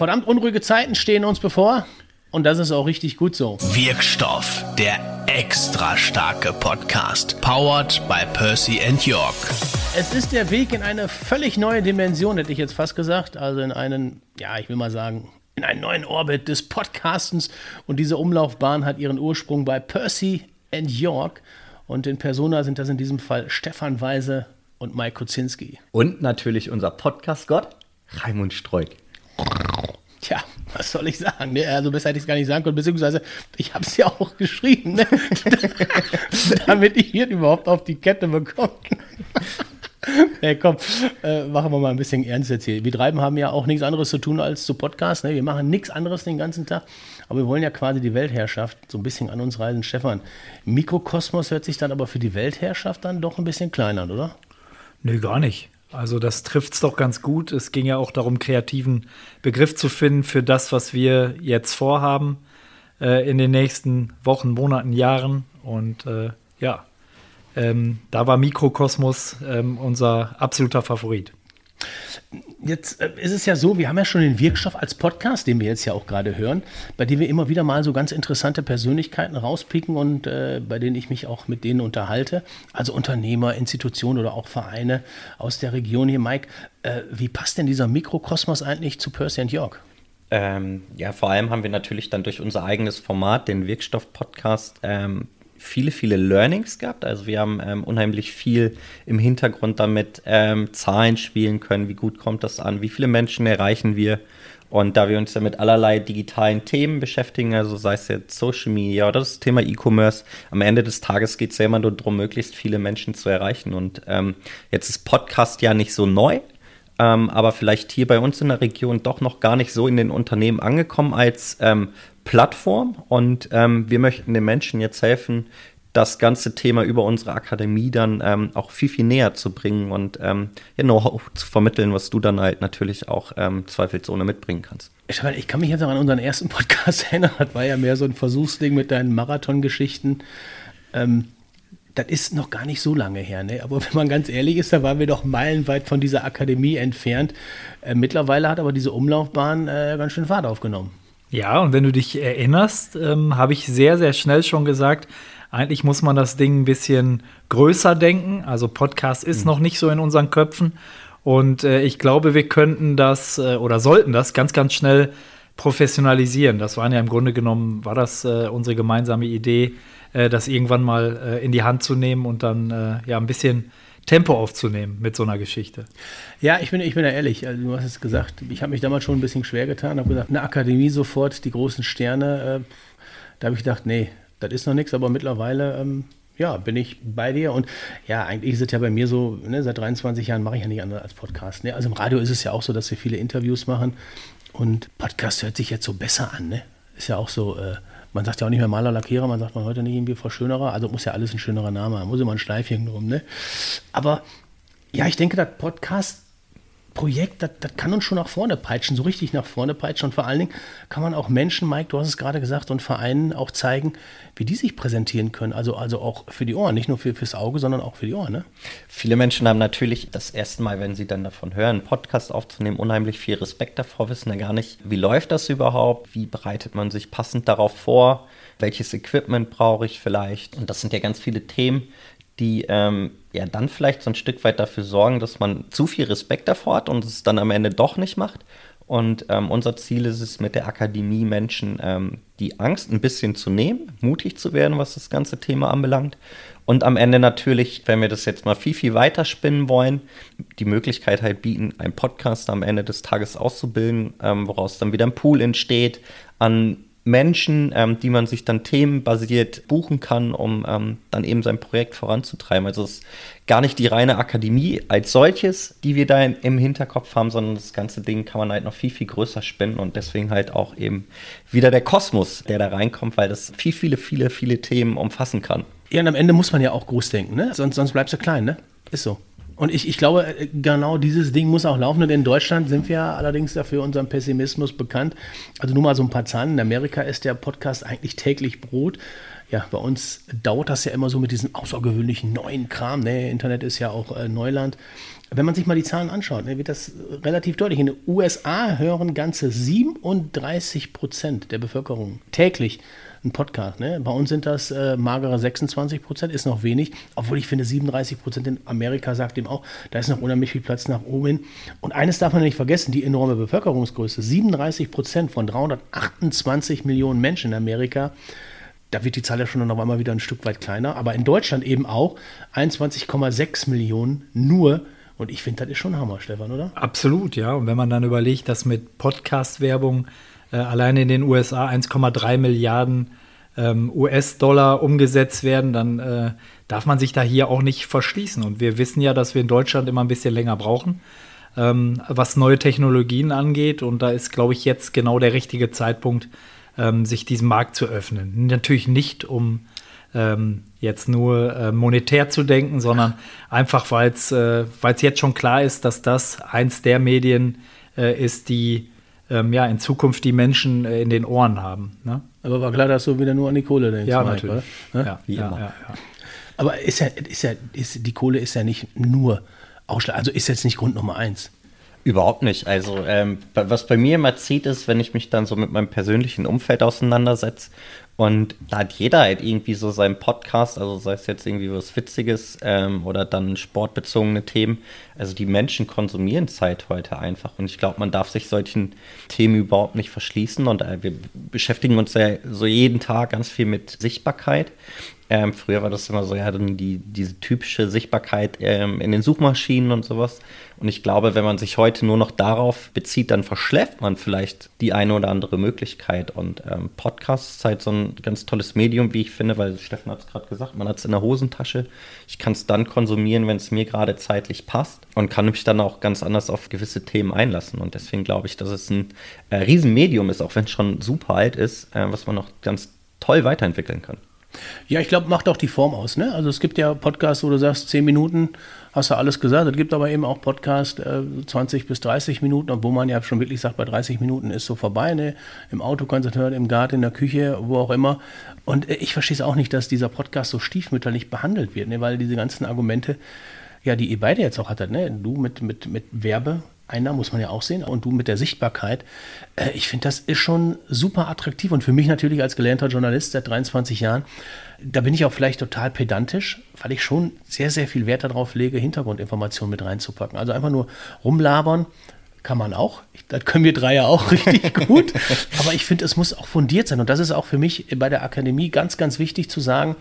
Verdammt unruhige Zeiten stehen uns bevor. Und das ist auch richtig gut so. Wirkstoff, der extra starke Podcast. Powered by Percy and York. Es ist der Weg in eine völlig neue Dimension, hätte ich jetzt fast gesagt. Also in einen, ja, ich will mal sagen, in einen neuen Orbit des Podcastens. Und diese Umlaufbahn hat ihren Ursprung bei Percy and York. Und in Persona sind das in diesem Fall Stefan Weise und Mike Kuzinski. Und natürlich unser Podcast-Gott, Raimund Streuk. Tja, was soll ich sagen? Ne? Also besser hätte ich es gar nicht sagen können, beziehungsweise ich habe es ja auch geschrieben, ne? damit ich hier überhaupt auf die Kette bekomme. hey, komm, äh, machen wir mal ein bisschen ernst jetzt hier. Wir treiben haben ja auch nichts anderes zu tun als zu Podcast. Ne? Wir machen nichts anderes den ganzen Tag, aber wir wollen ja quasi die Weltherrschaft so ein bisschen an uns reisen. Stefan, Mikrokosmos hört sich dann aber für die Weltherrschaft dann doch ein bisschen kleiner an, oder? Nö, gar nicht. Also das trifft es doch ganz gut. Es ging ja auch darum, kreativen Begriff zu finden für das, was wir jetzt vorhaben äh, in den nächsten Wochen, Monaten, Jahren. Und äh, ja, ähm, da war Mikrokosmos ähm, unser absoluter Favorit. Jetzt äh, ist es ja so, wir haben ja schon den Wirkstoff als Podcast, den wir jetzt ja auch gerade hören, bei dem wir immer wieder mal so ganz interessante Persönlichkeiten rauspicken und äh, bei denen ich mich auch mit denen unterhalte. Also Unternehmer, Institutionen oder auch Vereine aus der Region hier. Mike, äh, wie passt denn dieser Mikrokosmos eigentlich zu Percy and York? Ähm, ja, vor allem haben wir natürlich dann durch unser eigenes Format, den Wirkstoff-Podcast, ähm, viele, viele Learnings gehabt. Also wir haben ähm, unheimlich viel im Hintergrund damit ähm, Zahlen spielen können. Wie gut kommt das an? Wie viele Menschen erreichen wir? Und da wir uns ja mit allerlei digitalen Themen beschäftigen, also sei es jetzt Social Media oder das Thema E-Commerce, am Ende des Tages geht es ja immer nur darum, möglichst viele Menschen zu erreichen. Und ähm, jetzt ist Podcast ja nicht so neu, ähm, aber vielleicht hier bei uns in der Region doch noch gar nicht so in den Unternehmen angekommen als ähm, Plattform und ähm, wir möchten den Menschen jetzt helfen, das ganze Thema über unsere Akademie dann ähm, auch viel, viel näher zu bringen und ähm, ja, Know-how zu vermitteln, was du dann halt natürlich auch ähm, zweifelsohne mitbringen kannst. Ich, ich kann mich jetzt auch an unseren ersten Podcast erinnern, das war ja mehr so ein Versuchsding mit deinen Marathongeschichten. Ähm, das ist noch gar nicht so lange her, ne? aber wenn man ganz ehrlich ist, da waren wir doch meilenweit von dieser Akademie entfernt. Äh, mittlerweile hat aber diese Umlaufbahn äh, ganz schön Fahrt aufgenommen. Ja, und wenn du dich erinnerst, ähm, habe ich sehr, sehr schnell schon gesagt, eigentlich muss man das Ding ein bisschen größer denken. Also Podcast ist mhm. noch nicht so in unseren Köpfen. Und äh, ich glaube, wir könnten das äh, oder sollten das ganz, ganz schnell professionalisieren. Das waren ja im Grunde genommen, war das äh, unsere gemeinsame Idee, äh, das irgendwann mal äh, in die Hand zu nehmen und dann äh, ja ein bisschen Tempo aufzunehmen mit so einer Geschichte. Ja, ich bin, ich bin ja ehrlich, also du hast es gesagt, ich habe mich damals schon ein bisschen schwer getan, habe gesagt, eine Akademie sofort, die großen Sterne, äh, da habe ich gedacht, nee, das ist noch nichts, aber mittlerweile, ähm, ja, bin ich bei dir und ja, eigentlich ist es ja bei mir so, ne, seit 23 Jahren mache ich ja nicht anders als Podcast. Ne? Also im Radio ist es ja auch so, dass wir viele Interviews machen und Podcast hört sich jetzt so besser an, ne? Ist ja auch so, äh, man sagt ja auch nicht mehr Maler, Lackierer, man sagt man heute nicht irgendwie Frau Schönerer. Also muss ja alles ein schönerer Name haben, muss immer ein Schleifchen drum, ne? Aber ja, ich denke, das Podcast Projekt, das, das kann uns schon nach vorne peitschen, so richtig nach vorne peitschen. Und vor allen Dingen kann man auch Menschen, Mike, du hast es gerade gesagt, und Vereinen auch zeigen, wie die sich präsentieren können. Also, also auch für die Ohren, nicht nur für, fürs Auge, sondern auch für die Ohren. Ne? Viele Menschen haben natürlich das erste Mal, wenn sie dann davon hören, einen Podcast aufzunehmen, unheimlich viel Respekt davor, wissen ja gar nicht, wie läuft das überhaupt, wie bereitet man sich passend darauf vor, welches Equipment brauche ich vielleicht. Und das sind ja ganz viele Themen, die ähm, ja dann vielleicht so ein Stück weit dafür sorgen, dass man zu viel Respekt davor hat und es dann am Ende doch nicht macht. Und ähm, unser Ziel ist es, mit der Akademie Menschen ähm, die Angst ein bisschen zu nehmen, mutig zu werden, was das ganze Thema anbelangt. Und am Ende natürlich, wenn wir das jetzt mal viel, viel weiter spinnen wollen, die Möglichkeit halt bieten, einen Podcast am Ende des Tages auszubilden, ähm, woraus dann wieder ein Pool entsteht an Menschen, ähm, die man sich dann themenbasiert buchen kann, um ähm, dann eben sein Projekt voranzutreiben. Also es ist gar nicht die reine Akademie als solches, die wir da im Hinterkopf haben, sondern das ganze Ding kann man halt noch viel, viel größer spinnen und deswegen halt auch eben wieder der Kosmos, der da reinkommt, weil das viel, viele, viele, viele Themen umfassen kann. Ja, und am Ende muss man ja auch groß denken, ne? Sonst, sonst bleibst du klein, ne? Ist so. Und ich, ich glaube, äh, genau dieses Ding muss auch laufen. Und in Deutschland sind wir allerdings dafür unseren Pessimismus bekannt. Also nur mal so ein paar Zahlen. In Amerika ist der Podcast eigentlich täglich Brot. Ja, bei uns dauert das ja immer so mit diesem außergewöhnlichen neuen Kram. Ne? Internet ist ja auch äh, Neuland. Wenn man sich mal die Zahlen anschaut, ne, wird das relativ deutlich. In den USA hören ganze 37 Prozent der Bevölkerung täglich einen Podcast. Ne? Bei uns sind das äh, magere 26 Prozent, ist noch wenig, obwohl ich finde 37 Prozent in Amerika sagt dem auch, da ist noch unheimlich viel Platz nach oben hin. Und eines darf man nicht vergessen, die enorme Bevölkerungsgröße, 37 Prozent von 328 Millionen Menschen in Amerika da wird die Zahl ja schon noch einmal wieder ein Stück weit kleiner, aber in Deutschland eben auch 21,6 Millionen nur und ich finde, das ist schon Hammer, Stefan, oder? Absolut, ja. Und wenn man dann überlegt, dass mit Podcast-Werbung äh, allein in den USA 1,3 Milliarden ähm, US-Dollar umgesetzt werden, dann äh, darf man sich da hier auch nicht verschließen. Und wir wissen ja, dass wir in Deutschland immer ein bisschen länger brauchen, ähm, was neue Technologien angeht. Und da ist, glaube ich, jetzt genau der richtige Zeitpunkt, ähm, sich diesem Markt zu öffnen. Natürlich nicht, um ähm, jetzt nur äh, monetär zu denken, sondern einfach, weil es äh, jetzt schon klar ist, dass das eins der Medien äh, ist, die ähm, ja in Zukunft die Menschen äh, in den Ohren haben. Ne? Aber war klar, dass du wieder nur an die Kohle denkst. Ja, Mike, natürlich. Ne? Ja, wie ja, immer. Ja, Aber ist ja, ist ja, ist, die Kohle ist ja nicht nur Ausschlag, also ist jetzt nicht Grund Nummer eins. Überhaupt nicht. Also, ähm, was bei mir immer zieht, ist, wenn ich mich dann so mit meinem persönlichen Umfeld auseinandersetze und da hat jeder halt irgendwie so seinen Podcast, also sei es jetzt irgendwie was Witziges ähm, oder dann sportbezogene Themen. Also die Menschen konsumieren Zeit heute einfach. Und ich glaube, man darf sich solchen Themen überhaupt nicht verschließen. Und äh, wir beschäftigen uns ja so jeden Tag ganz viel mit Sichtbarkeit. Ähm, früher war das immer so, ja, die, diese typische Sichtbarkeit ähm, in den Suchmaschinen und sowas. Und ich glaube, wenn man sich heute nur noch darauf bezieht, dann verschläft man vielleicht die eine oder andere Möglichkeit. Und ähm, Podcast ist halt so ein ganz tolles Medium, wie ich finde, weil Steffen hat es gerade gesagt, man hat es in der Hosentasche. Ich kann es dann konsumieren, wenn es mir gerade zeitlich passt und kann mich dann auch ganz anders auf gewisse Themen einlassen. Und deswegen glaube ich, dass es ein äh, Riesenmedium ist, auch wenn es schon super alt ist, äh, was man noch ganz toll weiterentwickeln kann. Ja, ich glaube, macht auch die Form aus. Ne? Also es gibt ja Podcasts, wo du sagst, zehn Minuten hast du alles gesagt. Es gibt aber eben auch Podcasts, äh, 20 bis 30 Minuten, obwohl man ja schon wirklich sagt, bei 30 Minuten ist so vorbei. Ne? Im Auto kannst du hören, im Garten, in der Küche, wo auch immer. Und äh, ich verstehe es auch nicht, dass dieser Podcast so stiefmütterlich behandelt wird, ne? weil diese ganzen Argumente, ja, die ihr beide jetzt auch hattet, ne? du mit, mit, mit Werbe, Einnahmen muss man ja auch sehen und du mit der Sichtbarkeit. Äh, ich finde, das ist schon super attraktiv und für mich natürlich als gelernter Journalist seit 23 Jahren, da bin ich auch vielleicht total pedantisch, weil ich schon sehr, sehr viel Wert darauf lege, Hintergrundinformationen mit reinzupacken. Also einfach nur rumlabern, kann man auch. Das können wir drei ja auch richtig gut. Aber ich finde, es muss auch fundiert sein. Und das ist auch für mich bei der Akademie ganz, ganz wichtig zu sagen,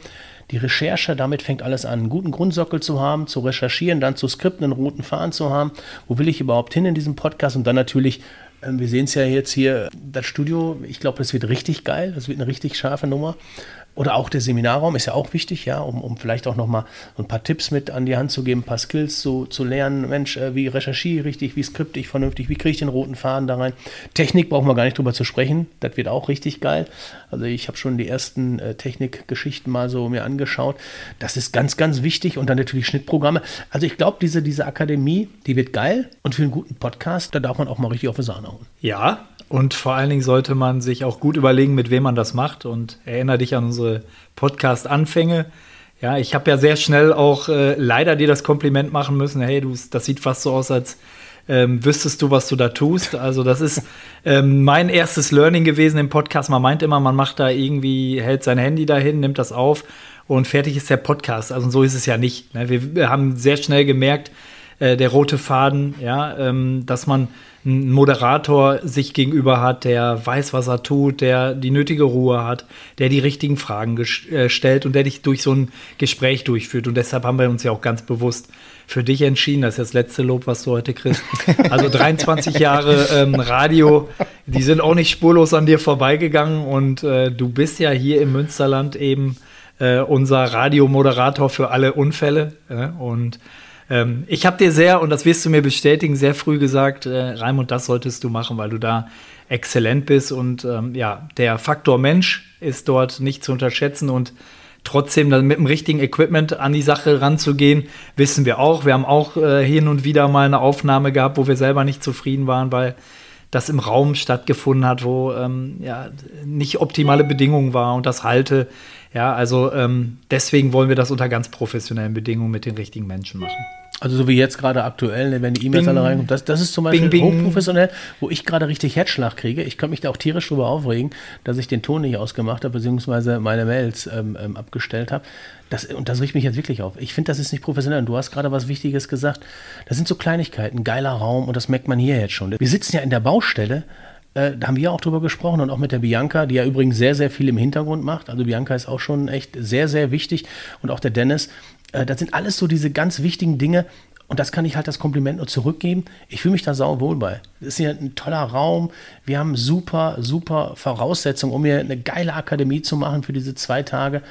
die Recherche, damit fängt alles an, einen guten Grundsockel zu haben, zu recherchieren, dann zu skripten, einen roten Faden zu haben. Wo will ich überhaupt hin in diesem Podcast? Und dann natürlich, ähm, wir sehen es ja jetzt hier, das Studio, ich glaube, das wird richtig geil, das wird eine richtig scharfe Nummer. Oder auch der Seminarraum ist ja auch wichtig, ja, um, um vielleicht auch nochmal ein paar Tipps mit an die Hand zu geben, ein paar Skills zu, zu lernen. Mensch, äh, wie recherchiere ich richtig, wie skripte ich vernünftig, wie kriege ich den roten Faden da rein. Technik brauchen wir gar nicht drüber zu sprechen, das wird auch richtig geil. Also ich habe schon die ersten äh, Technikgeschichten mal so mir angeschaut. Das ist ganz, ganz wichtig und dann natürlich Schnittprogramme. Also ich glaube, diese, diese Akademie, die wird geil und für einen guten Podcast, da darf man auch mal richtig auf die Sahne hauen. Ja, und vor allen Dingen sollte man sich auch gut überlegen, mit wem man das macht. Und erinnere dich an unsere Podcast-Anfänge. Ja, ich habe ja sehr schnell auch äh, leider dir das Kompliment machen müssen. Hey, du, das sieht fast so aus, als ähm, wüsstest du, was du da tust. Also das ist ähm, mein erstes Learning gewesen im Podcast. Man meint immer, man macht da irgendwie, hält sein Handy dahin, nimmt das auf und fertig ist der Podcast. Also so ist es ja nicht. Ne? Wir, haben sehr schnell gemerkt, äh, der rote Faden, ja, ähm, dass man einen Moderator sich gegenüber hat, der weiß, was er tut, der die nötige Ruhe hat, der die richtigen Fragen äh, stellt und der dich durch so ein Gespräch durchführt. Und deshalb haben wir uns ja auch ganz bewusst für dich entschieden. Das ist das letzte Lob, was du heute kriegst. Also 23 Jahre ähm, Radio, die sind auch nicht spurlos an dir vorbeigegangen. Und äh, du bist ja hier im Münsterland eben äh, unser Radiomoderator für alle Unfälle. Und ähm, ich habe dir sehr, und das wirst du mir bestätigen, sehr früh gesagt, äh, Raimund, das solltest du machen, weil du da exzellent bist. Und ähm, ja, der Faktor Mensch ist dort nicht zu unterschätzen. Und trotzdem dann mit dem richtigen Equipment an die Sache ranzugehen, wissen wir auch. Wir haben auch äh, hin und wieder mal eine Aufnahme gehabt, wo wir selber nicht zufrieden waren, weil das im Raum stattgefunden hat, wo ähm, ja, nicht optimale Bedingungen war und das Halte. Ja, also ähm, deswegen wollen wir das unter ganz professionellen Bedingungen mit den richtigen Menschen machen. Also so wie jetzt gerade aktuell, ne, wenn die E-Mails alle reinkommen, das, das ist zum Beispiel Bing, bing. hochprofessionell, wo ich gerade richtig Herzschlag kriege. Ich könnte mich da auch tierisch drüber aufregen, dass ich den Ton nicht ausgemacht habe, beziehungsweise meine Mails ähm, ähm, abgestellt habe. Das, und das riecht mich jetzt wirklich auf. Ich finde, das ist nicht professionell. Und du hast gerade was Wichtiges gesagt. Das sind so Kleinigkeiten, geiler Raum und das merkt man hier jetzt schon. Wir sitzen ja in der Baustelle, äh, da haben wir auch drüber gesprochen und auch mit der Bianca, die ja übrigens sehr, sehr viel im Hintergrund macht. Also Bianca ist auch schon echt sehr, sehr wichtig und auch der Dennis. Äh, das sind alles so diese ganz wichtigen Dinge, und das kann ich halt das Kompliment nur zurückgeben. Ich fühle mich da sau wohl bei. Das ist hier ein toller Raum. Wir haben super, super Voraussetzungen, um hier eine geile Akademie zu machen für diese zwei Tage.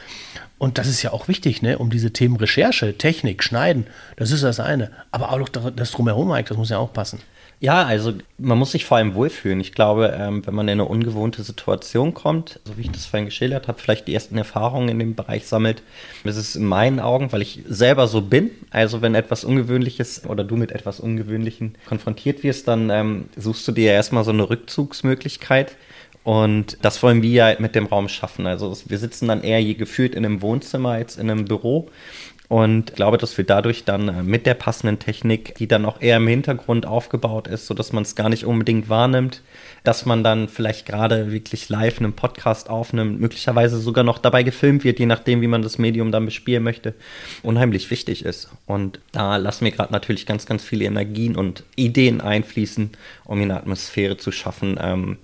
Und das ist ja auch wichtig, ne? um diese Themen Recherche, Technik, Schneiden. Das ist das eine. Aber auch das Drumherum, Mike, das muss ja auch passen. Ja, also man muss sich vor allem wohlfühlen. Ich glaube, ähm, wenn man in eine ungewohnte Situation kommt, so wie ich das vorhin geschildert habe, vielleicht die ersten Erfahrungen in dem Bereich sammelt, ist es in meinen Augen, weil ich selber so bin, also wenn etwas Ungewöhnliches oder du mit etwas Ungewöhnlichem konfrontiert wirst, dann ähm, suchst du dir ja erstmal so eine Rückzugsmöglichkeit. Und das wollen wir ja mit dem Raum schaffen. Also wir sitzen dann eher je gefühlt in einem Wohnzimmer als in einem Büro und glaube, dass wir dadurch dann äh, mit der passenden Technik, die dann auch eher im Hintergrund aufgebaut ist, sodass man es gar nicht unbedingt wahrnimmt, dass man dann vielleicht gerade wirklich live einen Podcast aufnimmt, möglicherweise sogar noch dabei gefilmt wird, je nachdem, wie man das Medium dann bespielen möchte, unheimlich wichtig ist. Und da lassen wir gerade natürlich ganz, ganz viele Energien und Ideen einfließen, um eine Atmosphäre zu schaffen, ähm,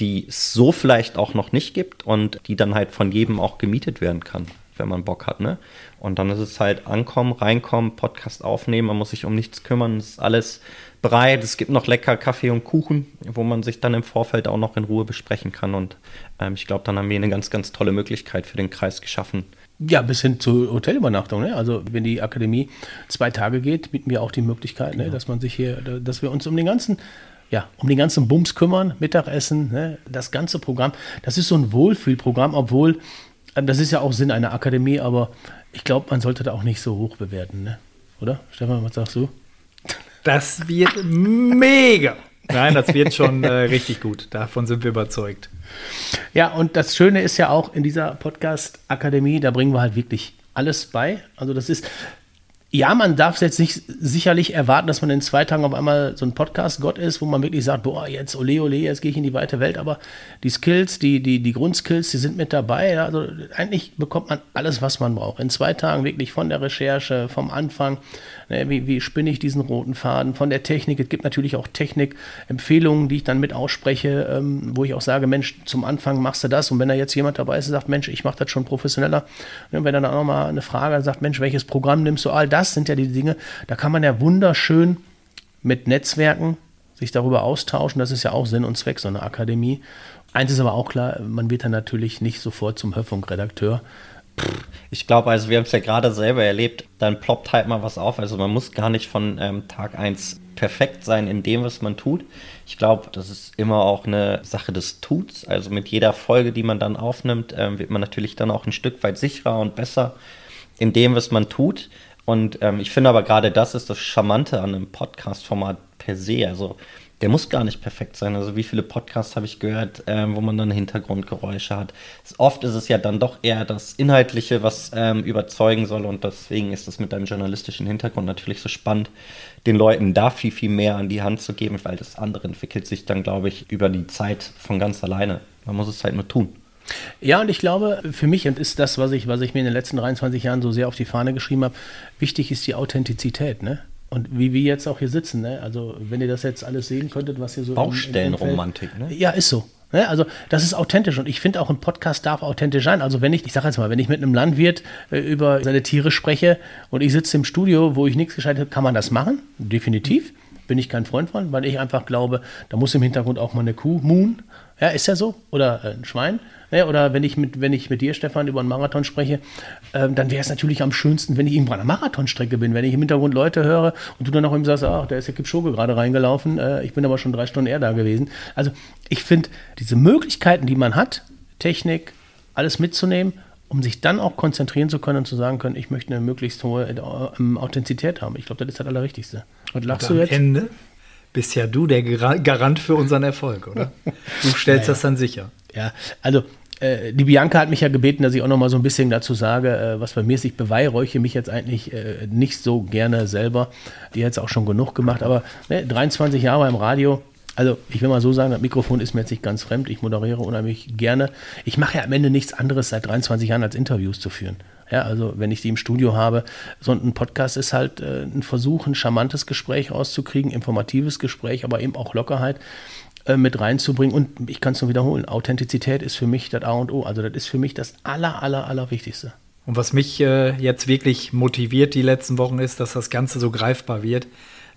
die es so vielleicht auch noch nicht gibt und die dann halt von jedem auch gemietet werden kann wenn man Bock hat, ne? Und dann ist es halt ankommen, reinkommen, Podcast aufnehmen, man muss sich um nichts kümmern, es ist alles bereit, es gibt noch lecker Kaffee und Kuchen, wo man sich dann im Vorfeld auch noch in Ruhe besprechen kann. Und ähm, ich glaube, dann haben wir eine ganz, ganz tolle Möglichkeit für den Kreis geschaffen. Ja, bis hin zur Hotelübernachtung. Ne? Also wenn die Akademie zwei Tage geht, bieten wir auch die Möglichkeit, ne? dass man sich hier, dass wir uns um den ganzen ja, um den ganzen Bums kümmern, Mittagessen, ne, das ganze Programm. Das ist so ein Wohlfühlprogramm, obwohl das ist ja auch Sinn einer Akademie, aber ich glaube, man sollte da auch nicht so hoch bewerten, ne? oder? Stefan, was sagst du? Das wird mega. Nein, das wird schon äh, richtig gut. Davon sind wir überzeugt. Ja, und das Schöne ist ja auch in dieser Podcast-Akademie, da bringen wir halt wirklich alles bei. Also das ist, ja, man darf jetzt nicht sicherlich erwarten, dass man in zwei Tagen auf einmal so ein Podcast-Gott ist, wo man wirklich sagt, boah, jetzt ole ole, jetzt gehe ich in die weite Welt. Aber die Skills, die, die, die Grundskills, die sind mit dabei. Also eigentlich bekommt man alles, was man braucht. In zwei Tagen wirklich von der Recherche, vom Anfang Ne, wie, wie spinne ich diesen roten Faden? Von der Technik. Es gibt natürlich auch Technikempfehlungen, die ich dann mit ausspreche, ähm, wo ich auch sage, Mensch, zum Anfang machst du das. Und wenn da jetzt jemand dabei ist und sagt, Mensch, ich mache das schon professioneller, ne, wenn er dann auch nochmal eine Frage sagt, Mensch, welches Programm nimmst du? All das sind ja die Dinge, da kann man ja wunderschön mit Netzwerken sich darüber austauschen. Das ist ja auch Sinn und Zweck so einer Akademie. Eins ist aber auch klar, man wird dann natürlich nicht sofort zum Hörfunkredakteur. Ich glaube, also wir haben es ja gerade selber erlebt, dann ploppt halt mal was auf. Also man muss gar nicht von ähm, Tag 1 perfekt sein in dem, was man tut. Ich glaube, das ist immer auch eine Sache des Tuts. Also mit jeder Folge, die man dann aufnimmt, ähm, wird man natürlich dann auch ein Stück weit sicherer und besser in dem, was man tut. Und ähm, ich finde aber gerade das ist das Charmante an einem Podcast-Format per se. Also der muss gar nicht perfekt sein. Also wie viele Podcasts habe ich gehört, ähm, wo man dann Hintergrundgeräusche hat. Oft ist es ja dann doch eher das Inhaltliche, was ähm, überzeugen soll und deswegen ist es mit einem journalistischen Hintergrund natürlich so spannend, den Leuten da viel, viel mehr an die Hand zu geben, weil das andere entwickelt sich dann, glaube ich, über die Zeit von ganz alleine. Man muss es halt nur tun. Ja, und ich glaube, für mich und ist das, was ich, was ich mir in den letzten 23 Jahren so sehr auf die Fahne geschrieben habe, wichtig ist die Authentizität. Ne? Und wie wir jetzt auch hier sitzen, ne? also wenn ihr das jetzt alles sehen könntet, was hier so. Baustellenromantik, ne? Ja, ist so. Ne? Also das ist authentisch und ich finde auch ein Podcast darf authentisch sein. Also wenn ich, ich sage jetzt mal, wenn ich mit einem Landwirt äh, über seine Tiere spreche und ich sitze im Studio, wo ich nichts geschaltet habe, kann man das machen, definitiv. Bin ich kein Freund von, weil ich einfach glaube, da muss im Hintergrund auch mal eine Kuh moon. Ja, ist ja so. Oder ein Schwein. Ne, oder wenn ich mit, wenn ich mit dir, Stefan, über einen Marathon spreche, ähm, dann wäre es natürlich am schönsten, wenn ich irgendwo an einer Marathonstrecke bin, wenn ich im Hintergrund Leute höre und du dann auch ihm sagst, ach, da ist der Kipchoge gerade reingelaufen, äh, ich bin aber schon drei Stunden eher da gewesen. Also ich finde, diese Möglichkeiten, die man hat, Technik, alles mitzunehmen um sich dann auch konzentrieren zu können und zu sagen können, ich möchte eine möglichst hohe äh, Authentizität haben. Ich glaube, das ist das Allerwichtigste. Und lachst und du jetzt? Ende bist ja du der Garant für unseren Erfolg, oder? Du stellst ja, das dann sicher. Ja, also äh, die Bianca hat mich ja gebeten, dass ich auch noch mal so ein bisschen dazu sage, äh, was bei mir ist. Ich beweihräuche mich jetzt eigentlich äh, nicht so gerne selber. Die hat es auch schon genug gemacht, aber ne, 23 Jahre im Radio, also ich will mal so sagen, das Mikrofon ist mir jetzt nicht ganz fremd. Ich moderiere unheimlich gerne. Ich mache ja am Ende nichts anderes seit 23 Jahren, als Interviews zu führen. Ja, also wenn ich die im Studio habe, so ein Podcast ist halt äh, ein Versuch, ein charmantes Gespräch rauszukriegen, informatives Gespräch, aber eben auch Lockerheit äh, mit reinzubringen. Und ich kann es nur wiederholen, Authentizität ist für mich das A und O. Also das ist für mich das aller, aller, aller Wichtigste. Und was mich äh, jetzt wirklich motiviert die letzten Wochen ist, dass das Ganze so greifbar wird.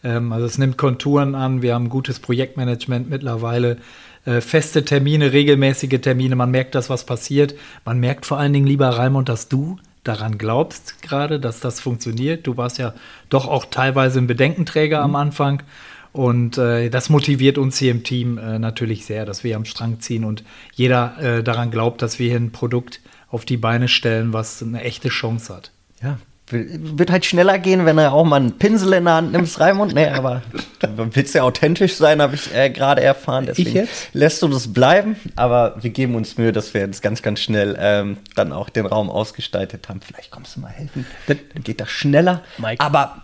Ähm, also es nimmt Konturen an, wir haben gutes Projektmanagement mittlerweile, äh, feste Termine, regelmäßige Termine, man merkt das, was passiert. Man merkt vor allen Dingen, lieber Raimund, dass du daran glaubst gerade, dass das funktioniert. Du warst ja doch auch teilweise ein Bedenkenträger mhm. am Anfang. Und äh, das motiviert uns hier im Team äh, natürlich sehr, dass wir am Strang ziehen und jeder äh, daran glaubt, dass wir hier ein Produkt auf die Beine stellen, was eine echte Chance hat. Ja, wird halt schneller gehen, wenn du auch mal einen Pinsel in der Hand nimmst, Raimund. Nee, aber du willst ja authentisch sein, habe ich äh, gerade erfahren. Deswegen lässt du das bleiben. Aber wir geben uns Mühe, dass wir jetzt ganz, ganz schnell ähm, dann auch den Raum ausgestaltet haben. Vielleicht kommst du mal helfen. Dann geht das schneller. Mike. Aber,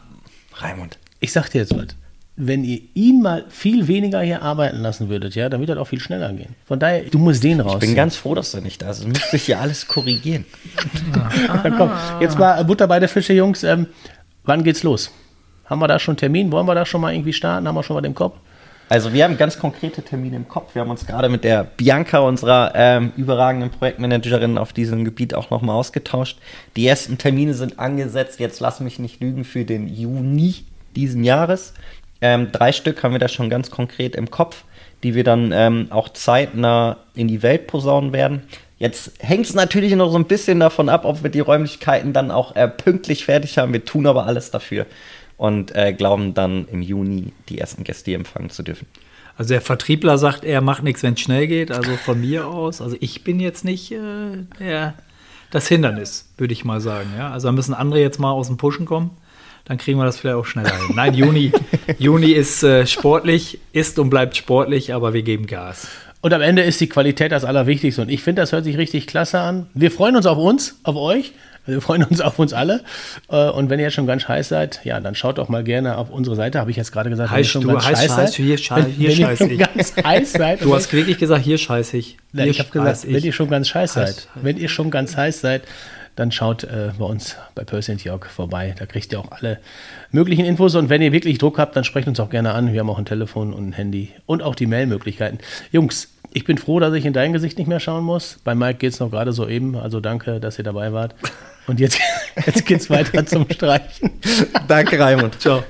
Raimund. Ich sag dir jetzt was wenn ihr ihn mal viel weniger hier arbeiten lassen würdet, ja, dann würde das auch viel schneller gehen. Von daher, du musst den raus. Ich bin ganz froh, dass du nicht da bist. Du müsste ich hier alles korrigieren. dann komm, jetzt mal Butter bei der Fische, Jungs. Ähm, wann geht's los? Haben wir da schon einen Termin? Wollen wir da schon mal irgendwie starten? Haben wir schon mal den Kopf? Also wir haben ganz konkrete Termine im Kopf. Wir haben uns gerade mit der Bianca, unserer ähm, überragenden Projektmanagerin auf diesem Gebiet auch nochmal ausgetauscht. Die ersten Termine sind angesetzt, jetzt lass mich nicht lügen, für den Juni diesen Jahres. Ähm, drei Stück haben wir da schon ganz konkret im Kopf, die wir dann ähm, auch zeitnah in die Welt posaunen werden. Jetzt hängt es natürlich noch so ein bisschen davon ab, ob wir die Räumlichkeiten dann auch äh, pünktlich fertig haben. Wir tun aber alles dafür und äh, glauben dann im Juni die ersten Gäste empfangen zu dürfen. Also der Vertriebler sagt, er macht nichts, wenn es schnell geht. Also von mir aus, also ich bin jetzt nicht äh, der, das Hindernis, würde ich mal sagen. Ja? Also da müssen andere jetzt mal aus dem Pushen kommen dann kriegen wir das vielleicht auch schneller hin. Nein, Juni, Juni ist äh, sportlich, ist und bleibt sportlich, aber wir geben Gas. Und am Ende ist die Qualität das Allerwichtigste. Und ich finde, das hört sich richtig klasse an. Wir freuen uns auf uns, auf euch. Wir freuen uns auf uns alle. Äh, und wenn ihr jetzt schon ganz heiß seid, ja, dann schaut doch mal gerne auf unsere Seite. Habe ich jetzt gerade gesagt, heiß, wenn ihr schon du, ganz heiß, heiß seid. Hier, scheiß, wenn, hier wenn scheiß ich. ganz heiß seid. Du hast wirklich gesagt, hier scheiß ich. Hier ich habe gesagt, ich. wenn ihr schon ganz heiß seid. Wenn ihr schon ganz heiß seid, dann schaut äh, bei uns bei Percy Jörg vorbei. Da kriegt ihr auch alle möglichen Infos. Und wenn ihr wirklich Druck habt, dann sprecht uns auch gerne an. Wir haben auch ein Telefon und ein Handy und auch die Mailmöglichkeiten. Jungs, ich bin froh, dass ich in dein Gesicht nicht mehr schauen muss. Bei Mike geht es noch gerade so eben. Also danke, dass ihr dabei wart. Und jetzt, jetzt geht es weiter zum Streichen. danke, Raimund. Ciao.